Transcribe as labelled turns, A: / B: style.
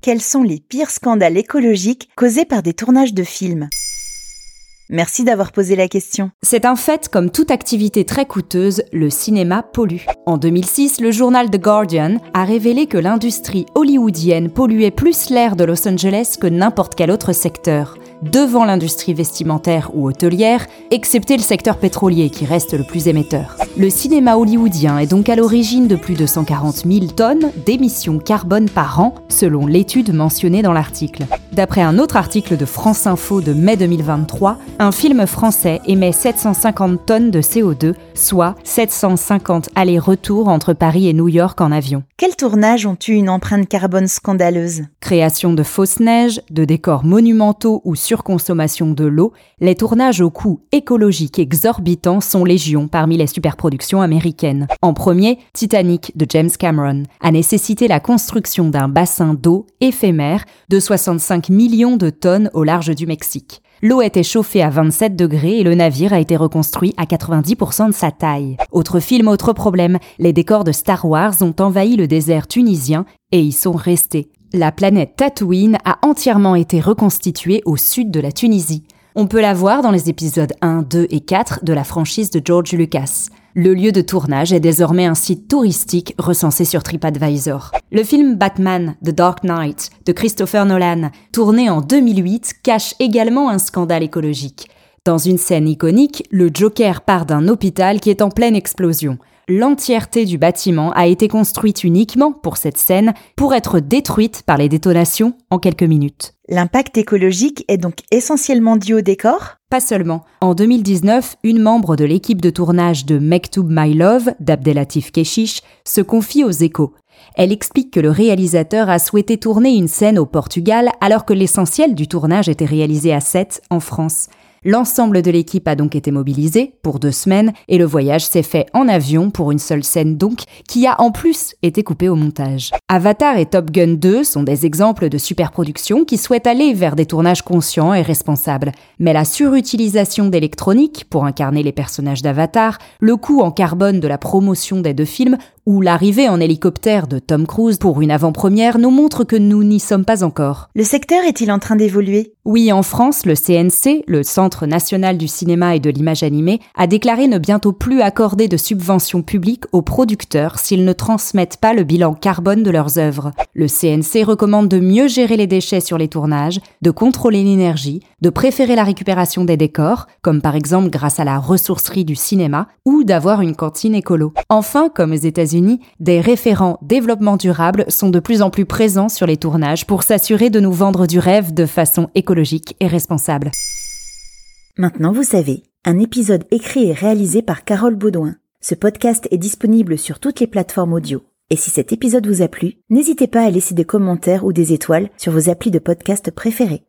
A: quels sont les pires scandales écologiques causés par des tournages de films? Merci d'avoir posé la question.
B: C'est un fait, comme toute activité très coûteuse, le cinéma pollue. En 2006, le journal The Guardian a révélé que l'industrie hollywoodienne polluait plus l'air de Los Angeles que n'importe quel autre secteur devant l'industrie vestimentaire ou hôtelière, excepté le secteur pétrolier qui reste le plus émetteur. Le cinéma hollywoodien est donc à l'origine de plus de 140 000 tonnes d'émissions carbone par an, selon l'étude mentionnée dans l'article. D'après un autre article de France Info de mai 2023, un film français émet 750 tonnes de CO2, soit 750 allers-retours entre Paris et New York en avion.
A: Quels tournages ont eu une empreinte carbone scandaleuse?
B: Création de fausses neiges, de décors monumentaux ou surconsommation de l'eau, les tournages au coût écologique exorbitant sont légion parmi les superproductions américaines. En premier, Titanic de James Cameron a nécessité la construction d'un bassin d'eau éphémère de 65 millions de tonnes au large du Mexique. L'eau était chauffée à 27 degrés et le navire a été reconstruit à 90% de sa taille. Autre film, autre problème, les décors de Star Wars ont envahi le désert tunisien et y sont restés. La planète Tatooine a entièrement été reconstituée au sud de la Tunisie. On peut la voir dans les épisodes 1, 2 et 4 de la franchise de George Lucas. Le lieu de tournage est désormais un site touristique recensé sur TripAdvisor. Le film Batman The Dark Knight de Christopher Nolan, tourné en 2008, cache également un scandale écologique. Dans une scène iconique, le Joker part d'un hôpital qui est en pleine explosion l'entièreté du bâtiment a été construite uniquement pour cette scène pour être détruite par les détonations en quelques minutes.
A: L'impact écologique est donc essentiellement dû au décor?
B: Pas seulement. En 2019, une membre de l'équipe de tournage de Mektoub My Love, d'Abdelatif Keshish, se confie aux échos. Elle explique que le réalisateur a souhaité tourner une scène au Portugal alors que l'essentiel du tournage était réalisé à Sète, en France. L'ensemble de l'équipe a donc été mobilisé pour deux semaines et le voyage s'est fait en avion pour une seule scène donc, qui a en plus été coupée au montage. Avatar et Top Gun 2 sont des exemples de superproductions qui souhaitent aller vers des tournages conscients et responsables. Mais la surutilisation d'électronique pour incarner les personnages d'Avatar, le coût en carbone de la promotion des deux films ou l'arrivée en hélicoptère de Tom Cruise pour une avant-première nous montre que nous n'y sommes pas encore.
A: Le secteur est-il en train d'évoluer?
B: Oui, en France, le CNC, le Centre national du cinéma et de l'image animée, a déclaré ne bientôt plus accorder de subventions publiques aux producteurs s'ils ne transmettent pas le bilan carbone de leurs œuvres. Le CNC recommande de mieux gérer les déchets sur les tournages, de contrôler l'énergie, de préférer la récupération des décors, comme par exemple grâce à la ressourcerie du cinéma, ou d'avoir une cantine écolo. Enfin, comme aux Des référents développement durable sont de plus en plus présents sur les tournages pour s'assurer de nous vendre du rêve de façon écologique et responsable.
A: Maintenant, vous savez, un épisode écrit et réalisé par Carole Baudouin. Ce podcast est disponible sur toutes les plateformes audio. Et si cet épisode vous a plu, n'hésitez pas à laisser des commentaires ou des étoiles sur vos applis de podcast préférés.